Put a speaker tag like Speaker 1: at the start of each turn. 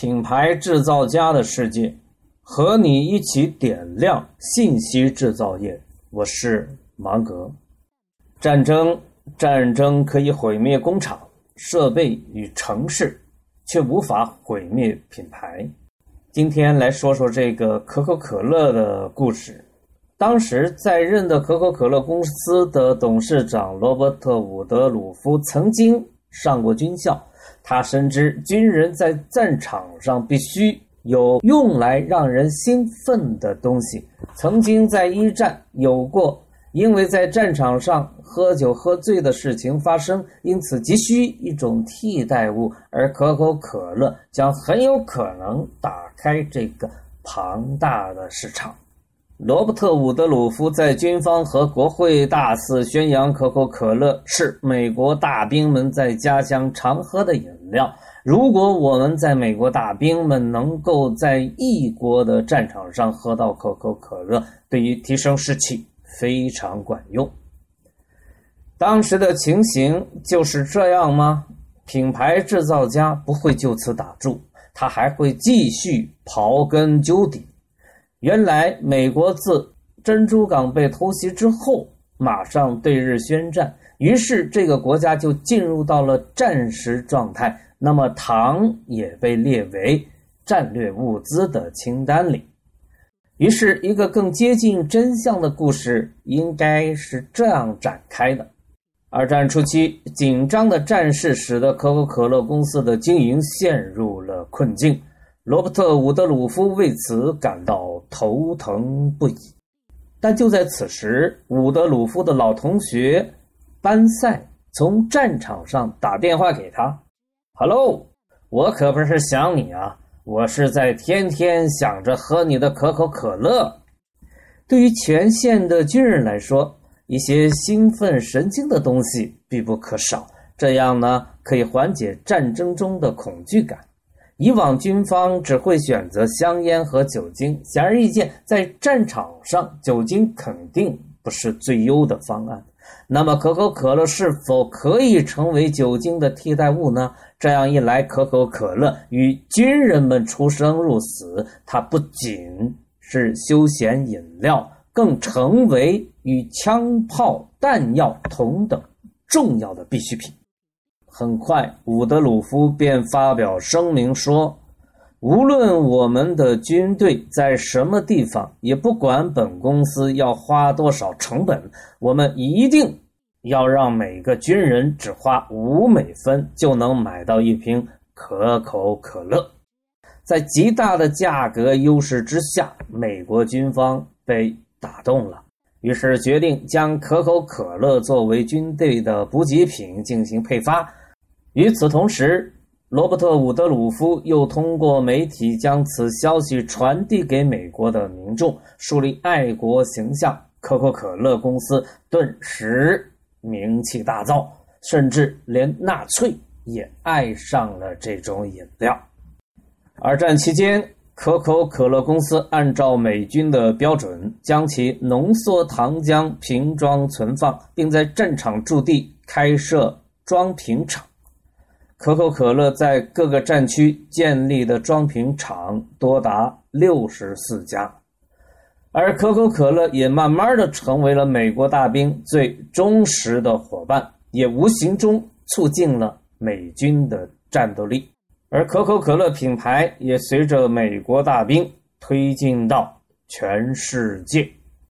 Speaker 1: 品牌制造家的世界，和你一起点亮信息制造业。我是芒格。战争，战争可以毁灭工厂、设备与城市，却无法毁灭品牌。今天来说说这个可口可乐的故事。当时在任的可口可乐公司的董事长罗伯特·伍德鲁夫曾经上过军校，他深知军人在战场上必须有用来让人兴奋的东西。曾经在一战有过。因为在战场上喝酒喝醉的事情发生，因此急需一种替代物，而可口可乐将很有可能打开这个庞大的市场。罗伯特·伍德鲁夫在军方和国会大肆宣扬可口可乐是美国大兵们在家乡常喝的饮料。如果我们在美国大兵们能够在异国的战场上喝到可口可乐，对于提升士气。非常管用。当时的情形就是这样吗？品牌制造家不会就此打住，他还会继续刨根究底。原来，美国自珍珠港被偷袭之后，马上对日宣战，于是这个国家就进入到了战时状态。那么，糖也被列为战略物资的清单里。于是，一个更接近真相的故事应该是这样展开的：二战初期，紧张的战事使得可口可乐公司的经营陷入了困境。罗伯特·伍德鲁夫为此感到头疼不已。但就在此时，伍德鲁夫的老同学班赛从战场上打电话给他：“Hello，我可不是想你啊。”我是在天天想着喝你的可口可乐。对于前线的军人来说，一些兴奋神经的东西必不可少。这样呢，可以缓解战争中的恐惧感。以往军方只会选择香烟和酒精，显而易见，在战场上，酒精肯定不是最优的方案。那么，可口可乐是否可以成为酒精的替代物呢？这样一来，可口可乐与军人们出生入死，它不仅是休闲饮料，更成为与枪炮弹药同等重要的必需品。很快，伍德鲁夫便发表声明说。无论我们的军队在什么地方，也不管本公司要花多少成本，我们一定要让每个军人只花五美分就能买到一瓶可口可乐。在极大的价格优势之下，美国军方被打动了，于是决定将可口可乐作为军队的补给品进行配发。与此同时，罗伯特·伍德鲁夫又通过媒体将此消息传递给美国的民众，树立爱国形象。可口可乐公司顿时名气大噪，甚至连纳粹也爱上了这种饮料。二战期间，可口可乐公司按照美军的标准，将其浓缩糖浆瓶装存放，并在战场驻地开设装瓶厂。可口可乐在各个战区建立的装瓶厂多达六十四家，而可口可乐也慢慢的成为了美国大兵最忠实的伙伴，也无形中促进了美军的战斗力，而可口可乐品牌也随着美国大兵推进到全世界。